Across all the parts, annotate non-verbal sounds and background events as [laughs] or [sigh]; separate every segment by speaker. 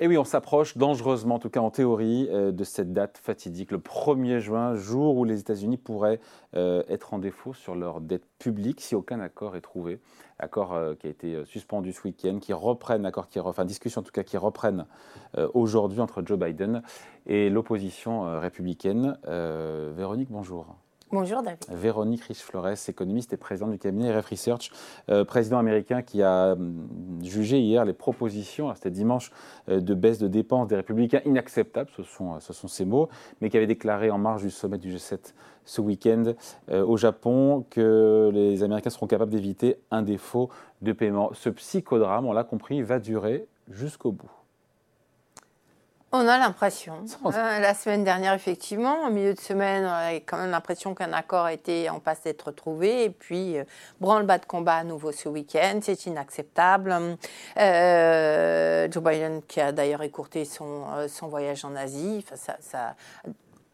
Speaker 1: Et oui, on s'approche dangereusement, en tout cas en théorie, euh, de cette date fatidique, le 1er juin, jour où les États-Unis pourraient euh, être en défaut sur leur dette publique si aucun accord est trouvé. Accord euh, qui a été suspendu ce week-end, qui reprenne, accord qui enfin discussion en tout cas qui reprennent aujourd'hui entre Joe Biden et l'opposition républicaine. Véronique, bonjour.
Speaker 2: Bonjour David.
Speaker 1: Véronique Riche-Flores, économiste et présidente du cabinet RF Research, euh, président américain qui a hum, jugé hier les propositions, c'était dimanche, euh, de baisse de dépenses des républicains inacceptables, ce sont, euh, ce sont ces mots, mais qui avait déclaré en marge du sommet du G7 ce week-end au Japon que les Américains seront capables d'éviter un défaut de paiement. Ce psychodrame, on l'a compris, va durer jusqu'au bout.
Speaker 2: On a l'impression. Euh, la semaine dernière, effectivement, au milieu de semaine, on a quand même l'impression qu'un accord était en passe d'être trouvé. Et puis, euh, branle-bas de combat à nouveau ce week-end. C'est inacceptable. Euh, Joe Biden, qui a d'ailleurs écourté son, son voyage en Asie, ça, ça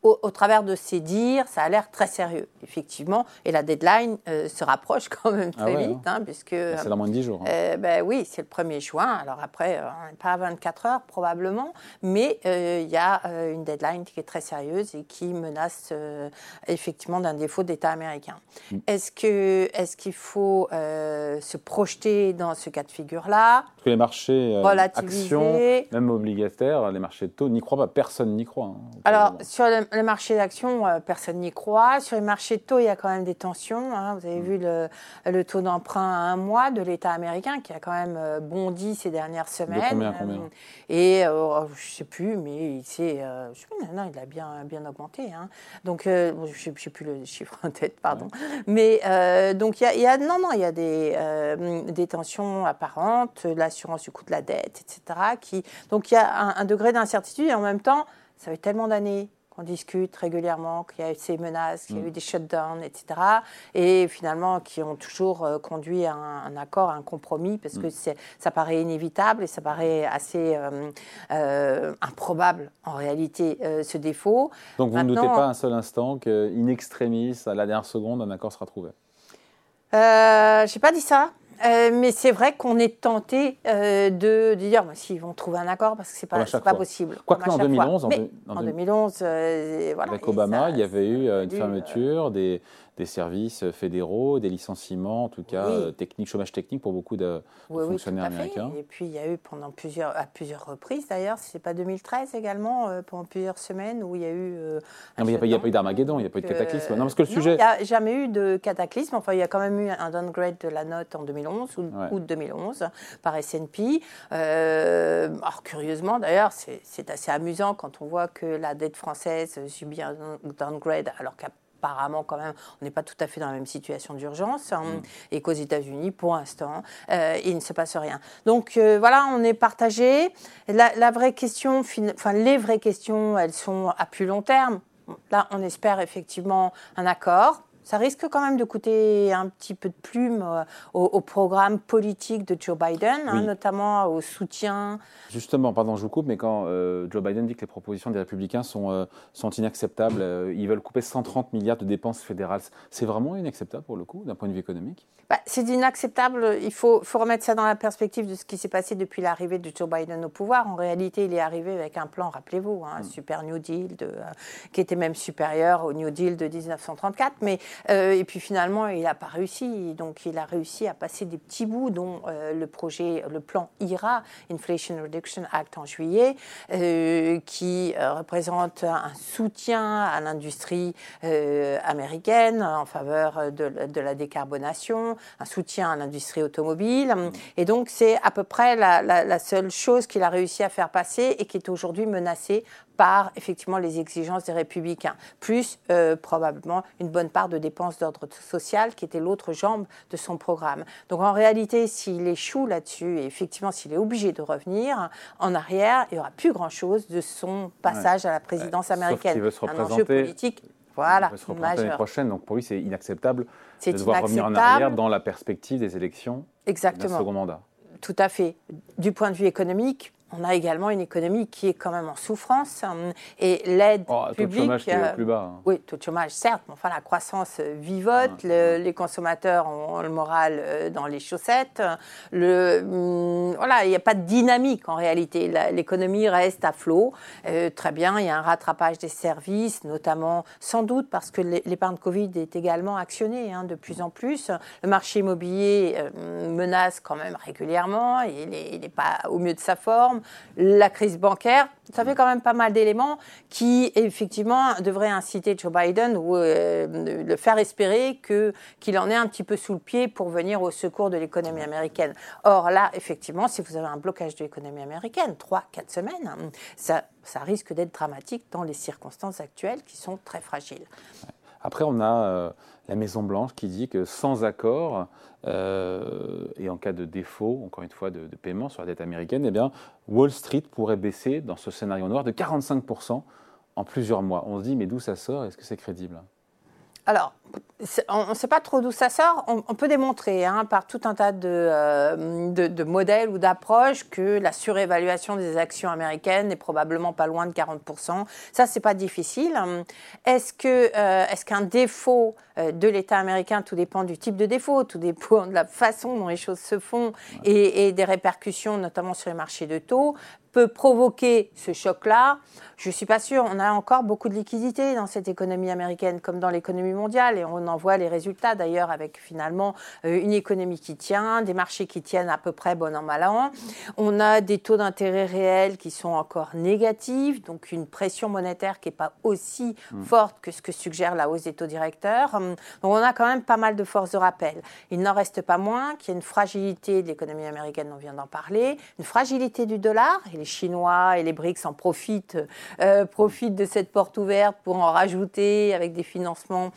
Speaker 2: au, travers de ces dires, ça a l'air très sérieux, effectivement. Et la deadline euh, se rapproche quand même ah très vite, hein. Hein, puisque...
Speaker 1: Bah, c'est dans moins de 10 jours.
Speaker 2: Hein. Euh, ben, oui, c'est le 1er juin. Alors après, euh, pas à 24 heures probablement, mais il y a une deadline qui est très sérieuse et qui menace effectivement d'un défaut d'État américain. Mm. Est-ce qu'il est qu'il faut se projeter dans ce cas de figure-là?
Speaker 1: Parce que les marchés actions, même obligataires, les marchés de taux n'y croient pas. Personne n'y croit.
Speaker 2: Alors, sur le, les marchés d'actions, euh, personne n'y croit. Sur les marchés de taux, il y a quand même des tensions. Hein. Vous avez vu le, taux d'emprunt à un mois de l'État américain qui a quand même euh, bondi ces dernières semaines.
Speaker 1: combien, combien
Speaker 2: Et oh, je ne sais plus, mais il, euh, non, il a bien, bien augmenté. Hein. Donc, je ne sais plus le chiffre en tête, pardon. Mais donc, il y, a, non, non, il y a des, des tensions apparentes, l'assurance du coût de la dette, etc. Qui, donc, il y a un, un degré d'incertitude et en même temps, ça fait tellement d'années qu'on discute régulièrement, qu'il y a eu ces menaces, qu'il y a eu mm. des shutdowns, etc. Et finalement, qui ont toujours euh, conduit à un, accord, à un compromis, parce que mm. ça paraît inévitable et ça paraît assez euh, euh, improbable, en réalité, ce défaut.
Speaker 1: Donc vous ne doutez pas un seul instant qu'in extremis, à la dernière seconde, un accord sera trouvé?
Speaker 2: Je n'ai pas dit ça. Euh, mais c'est vrai qu'on est tenté euh, de, dire bah, s'ils vont trouver un accord parce que c'est pas, pas possible.
Speaker 1: Quoique en 2011,
Speaker 2: en, 2011,
Speaker 1: euh, voilà, avec Obama, il y avait eu une fermeture des, des services fédéraux, des licenciements, en tout cas techniques, chômage technique pour beaucoup de, fonctionnaires américains.
Speaker 2: Et puis il y a eu pendant plusieurs, à plusieurs reprises d'ailleurs, si ce n'est pas 2013 également, pendant plusieurs semaines où il y a eu.
Speaker 1: non, mais il n'y a, pas eu d'Armageddon, il n'y a pas eu de cataclysme. Non, parce que le sujet.
Speaker 2: Il n'y a jamais eu de cataclysme. Enfin, il y a quand même eu un downgrade de la note en 2011 ou août 2011 par S&P. Euh, alors curieusement d'ailleurs, c'est assez amusant quand on voit que la dette française subit un downgrade alors qu'apparemment quand même, on n'est pas tout à fait dans la même situation d'urgence hein, mm. et qu'aux États-Unis, pour l'instant, euh, il ne se passe rien. Donc euh, voilà, on est partagé. La, la vraie question, enfin les vraies questions, elles sont à plus long terme. Là, on espère effectivement un accord ça risque quand même de coûter un petit peu de plume euh, au, programme politique de Joe Biden, hein, notamment au soutien.
Speaker 1: Justement, pardon, je vous coupe, mais quand euh, Joe Biden dit que les propositions des républicains sont, euh, sont inacceptables, ils veulent couper 130 milliards de dépenses fédérales, c'est vraiment inacceptable pour le coup, d'un point de vue économique?
Speaker 2: Bah, C'est inacceptable. Il faut, faut, remettre ça dans la perspective de ce qui s'est passé depuis l'arrivée de Joe Biden au pouvoir. En réalité, il est arrivé avec un plan, rappelez-vous, un hein, mm. super New Deal, de, qui était même supérieur au New Deal de 1934, mais euh, et puis finalement, il n'a pas réussi. Donc, il a réussi à passer des petits bouts, dont euh, le projet, le plan IRA, Inflation Reduction Act en juillet, euh, qui représente un soutien à l'industrie américaine en faveur de, la décarbonation, un soutien à l'industrie automobile. Et donc, c'est à peu près la, la seule chose qu'il a réussi à faire passer et qui est aujourd'hui menacée par effectivement les exigences des républicains, plus euh, probablement une bonne part de dépenses d'ordre social qui était l'autre jambe de son programme. Donc en réalité, s'il échoue là-dessus et effectivement s'il est obligé de revenir en arrière, il n'y aura plus grand-chose de son passage à la présidence américaine.
Speaker 1: Sauf veut se un enjeu
Speaker 2: politique. Voilà,
Speaker 1: il se l'année prochaine, donc pour lui c'est inacceptable de devoir revenir en arrière dans la perspective des élections
Speaker 2: Exactement.
Speaker 1: d'un second mandat.
Speaker 2: Tout à fait. Du point de vue économique, on a également une économie qui est quand même en souffrance hein, et l'aide
Speaker 1: oh,
Speaker 2: publique.
Speaker 1: Taux de chômage qui est plus bas.
Speaker 2: Hein. Oui, taux de chômage, certes, mais enfin la croissance vivote, les consommateurs ont le moral euh, dans les chaussettes. Le, hum, voilà, il n'y a pas de dynamique en réalité. L'économie reste à flot. Euh, très bien, il y a un rattrapage des services, notamment sans doute parce que l'épargne Covid est également actionnée hein, de plus en plus. Le marché immobilier euh, menace quand même régulièrement. Il n'est pas au mieux de sa forme la crise bancaire. Ça fait quand même pas mal d'éléments qui, effectivement, devraient inciter Joe Biden ou euh, le faire espérer qu'il en est un petit peu sous le pied pour venir au secours de l'économie américaine. Or, là, effectivement, si vous avez un blocage de l'économie américaine, 3-4 semaines, ça, ça risque d'être dramatique dans les circonstances actuelles qui sont très fragiles.
Speaker 1: Après, on a euh, la Maison-Blanche qui dit que sans accord, euh, et en cas de défaut, encore une fois, de, paiement sur la dette américaine, eh Wall Street pourrait baisser dans ce scénario noir de 45% en plusieurs mois. On se dit, mais d'où ça sort? Est-ce que c'est crédible?
Speaker 2: Alors, on ne sait pas trop d'où ça sort. On, peut démontrer hein, par tout un tas euh, de, de, modèles ou d'approches que la surévaluation des actions américaines est probablement pas loin de 40%. Ça, c'est pas difficile. Est-ce que euh, est-ce qu'un défaut euh, de l'État américain, tout dépend du type de défaut, tout dépend de la façon dont les choses se font et, et des répercussions, notamment sur les marchés de taux, peut provoquer ce choc-là? Je ne suis pas sûre. On a encore beaucoup de liquidités dans cette économie américaine comme dans l'économie mondiale et on en voit les résultats d'ailleurs avec finalement euh, une économie qui tient, des marchés qui tiennent à peu près bon an mal an. On a des taux d'intérêt réels qui sont encore négatifs, donc une pression monétaire qui n'est pas aussi mm. forte que ce que suggère la hausse des taux directeurs. Donc on a quand même pas mal de forces de rappel. Il n'en reste pas moins qu'il y a une fragilité de l'économie américaine, on vient d'en parler, une fragilité du dollar. Et les Chinois et les BRICS en profitent, euh, profitent de cette porte ouverte pour en rajouter avec des financements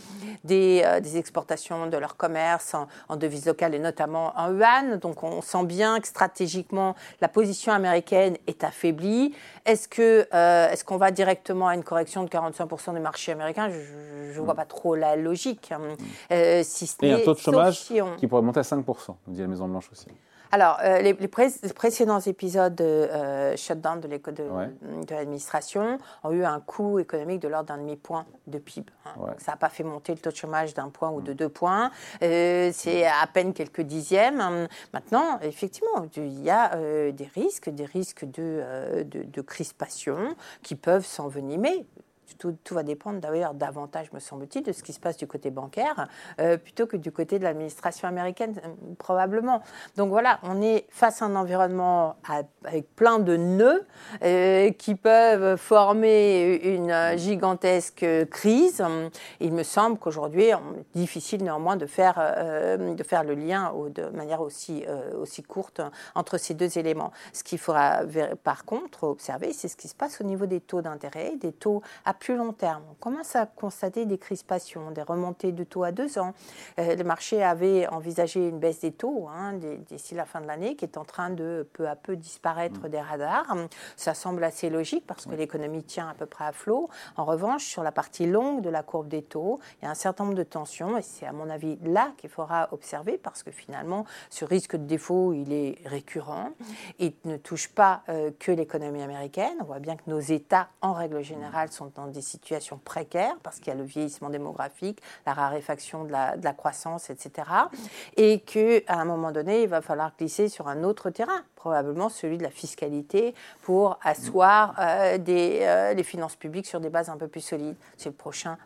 Speaker 2: des, euh, exportations de leur commerce en, devises locales et notamment en yuan. Donc on sent bien que stratégiquement la position américaine est affaiblie. Est-ce que euh, est-ce qu'on va directement à une correction de 45% du marché américain? Je ne vois mm. pas trop la logique. Hein.
Speaker 1: Mm. si et un taux de chômage qui pourrait monter à 5%, nous dit la Maison Blanche aussi.
Speaker 2: Alors, euh, les, précédents épisodes de euh, shutdown de, l'administration ont eu un coût économique de l'ordre d'un demi-point de PIB. Hein. Ça n'a pas fait monter le taux de chômage d'un point ou de mm. deux points. Euh, c'est à peine quelques dixièmes. Maintenant, effectivement, il y a des risques, des risques de, de, de crispation qui peuvent s'envenimer tout, va dépendre d'ailleurs davantage, me semble-t-il, de ce qui se passe du côté bancaire euh, plutôt que du côté de l'administration américaine, euh, probablement. Donc voilà, on est face à un environnement avec plein de nœuds euh, qui peuvent former une gigantesque crise. Il me semble qu'aujourd'hui, difficile néanmoins de faire, de faire le lien de manière aussi, aussi courte entre ces deux éléments. Ce qu'il faudra par contre observer, c'est ce qui se passe au niveau des taux d'intérêt, des taux à plus long terme. On commence à constater des crispations, des remontées de taux à deux ans. Euh, le marché avait envisagé une baisse des taux hein, d'ici la fin de l'année qui est en train de peu à peu disparaître mm. des radars. Ça semble assez logique parce que l'économie tient à peu près à flot. En revanche, sur la partie longue de la courbe des taux, il y a un certain nombre de tensions et c'est à mon avis là qu'il faudra observer parce que finalement, ce risque de défaut, il est récurrent. Il ne touche pas euh, que l'économie américaine. On voit bien que nos États, en règle générale, sont des situations précaires parce qu'il y a le vieillissement démographique, la raréfaction de la, de la croissance, etc. Et qu'à un moment donné, il va falloir glisser sur un autre terrain, probablement celui de la fiscalité, pour asseoir euh, des, euh, les finances publiques sur des bases un peu plus solides. C'est le prochain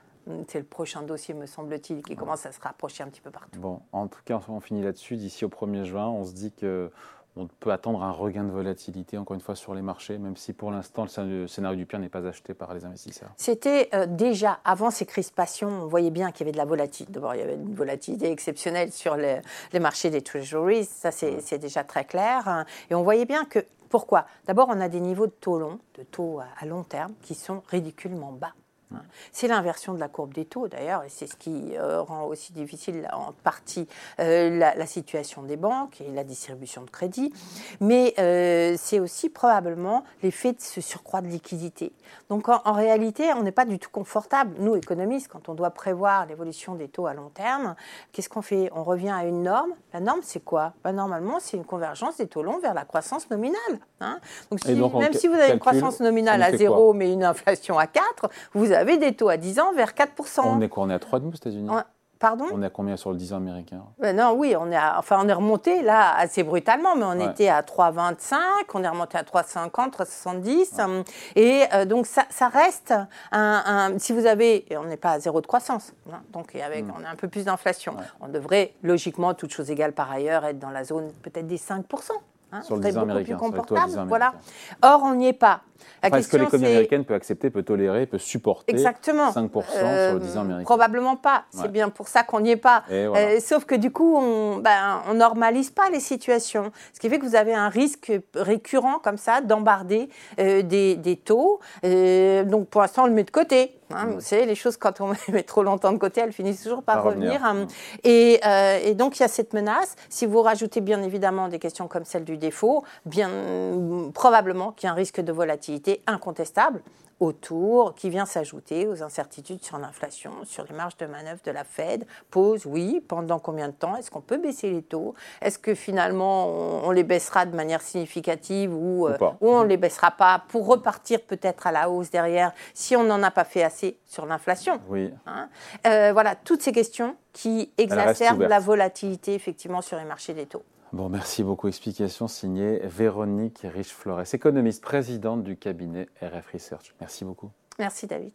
Speaker 2: c'est le prochain dossier, me semble-t-il, qui commence à se rapprocher un petit peu partout.
Speaker 1: Bon, en tout cas, on finit là-dessus. D'ici au 1er juin, on se dit que on peut attendre un regain de volatilité, encore une fois, sur les marchés, même si pour l'instant, le scénario du pire n'est pas acheté par les investisseurs.
Speaker 2: C'était euh, déjà, avant ces crispations, on voyait bien qu'il y avait de la volatilité. D'abord, il y avait une volatilité exceptionnelle sur les, marchés des treasuries, ça c'est déjà très clair. Et on voyait bien que, pourquoi? D'abord, on a des niveaux de taux longs, de taux à long terme, qui sont ridiculement bas. C'est l'inversion de la courbe des taux d'ailleurs, et c'est ce qui euh, rend aussi difficile en partie euh, la, situation des banques et la distribution de crédit. Mais euh, c'est aussi probablement l'effet de ce surcroît de liquidité. Donc en, en réalité, on n'est pas du tout confortable, nous économistes, quand on doit prévoir l'évolution des taux à long terme. Qu'est-ce qu'on fait? On revient à une norme. La norme, c'est quoi? Ben, Normalement, c'est une convergence des taux longs vers la croissance nominale. Hein. donc, même si vous avez une croissance nominale à zéro, mais une inflation à 4, vous avez des taux à 10 ans vers 4%.
Speaker 1: On est quoi On est à 3 aux États-Unis?
Speaker 2: Pardon?
Speaker 1: On est à combien sur le 10 ans américain?
Speaker 2: Ben Non, oui, on est, enfin, on est remonté là assez brutalement, mais on était à 3,25, on est remonté à 3,50, 3,70. Et euh, donc, ça, ça reste un, Si vous avez. On n'est pas à zéro de croissance, hein, donc avec, hmm. on a un peu plus d'inflation. On devrait, logiquement, toutes choses égales par ailleurs, être dans la zone peut-être des 5%.
Speaker 1: Hein, sur le 10 américain,
Speaker 2: Voilà. Or, on n'y est pas.
Speaker 1: Est-ce que l'économie américaine peut accepter, peut tolérer, peut supporter
Speaker 2: Exactement.
Speaker 1: 5% sur le 10 ans américain
Speaker 2: Probablement pas. C'est bien pour ça qu'on n'y est pas. Euh, sauf que du coup, on ben, on normalise pas les situations. Ce qui fait que vous avez un risque récurrent comme ça d'embarder euh, des, des, taux. Euh, donc pour l'instant, on le met de côté. Hein, mm. Vous savez, les choses, quand on [laughs] met trop longtemps de côté, elles finissent toujours par revenir. Hein. Mm. Et, et, donc, il y a cette menace. Si vous rajoutez bien évidemment des questions comme celle du défaut, bien probablement qu'il y a un risque de volatilité incontestable autour qui vient s'ajouter aux incertitudes sur l'inflation, sur les marges de manœuvre de la Fed. Pose, oui, pendant combien de temps? Est-ce qu'on peut baisser les taux? Est-ce que finalement on, les baissera de manière significative ou, euh, ou, on ne les baissera pas pour repartir peut-être à la hausse derrière si on n'en a pas fait assez sur l'inflation?
Speaker 1: Oui.
Speaker 2: Hein? Euh, voilà, toutes ces questions qui exacerbent la volatilité effectivement sur les marchés des taux.
Speaker 1: Bon, merci beaucoup. Explication signée Véronique Riche-Flores, économiste, présidente du cabinet RF Research. Merci beaucoup.
Speaker 2: Merci David.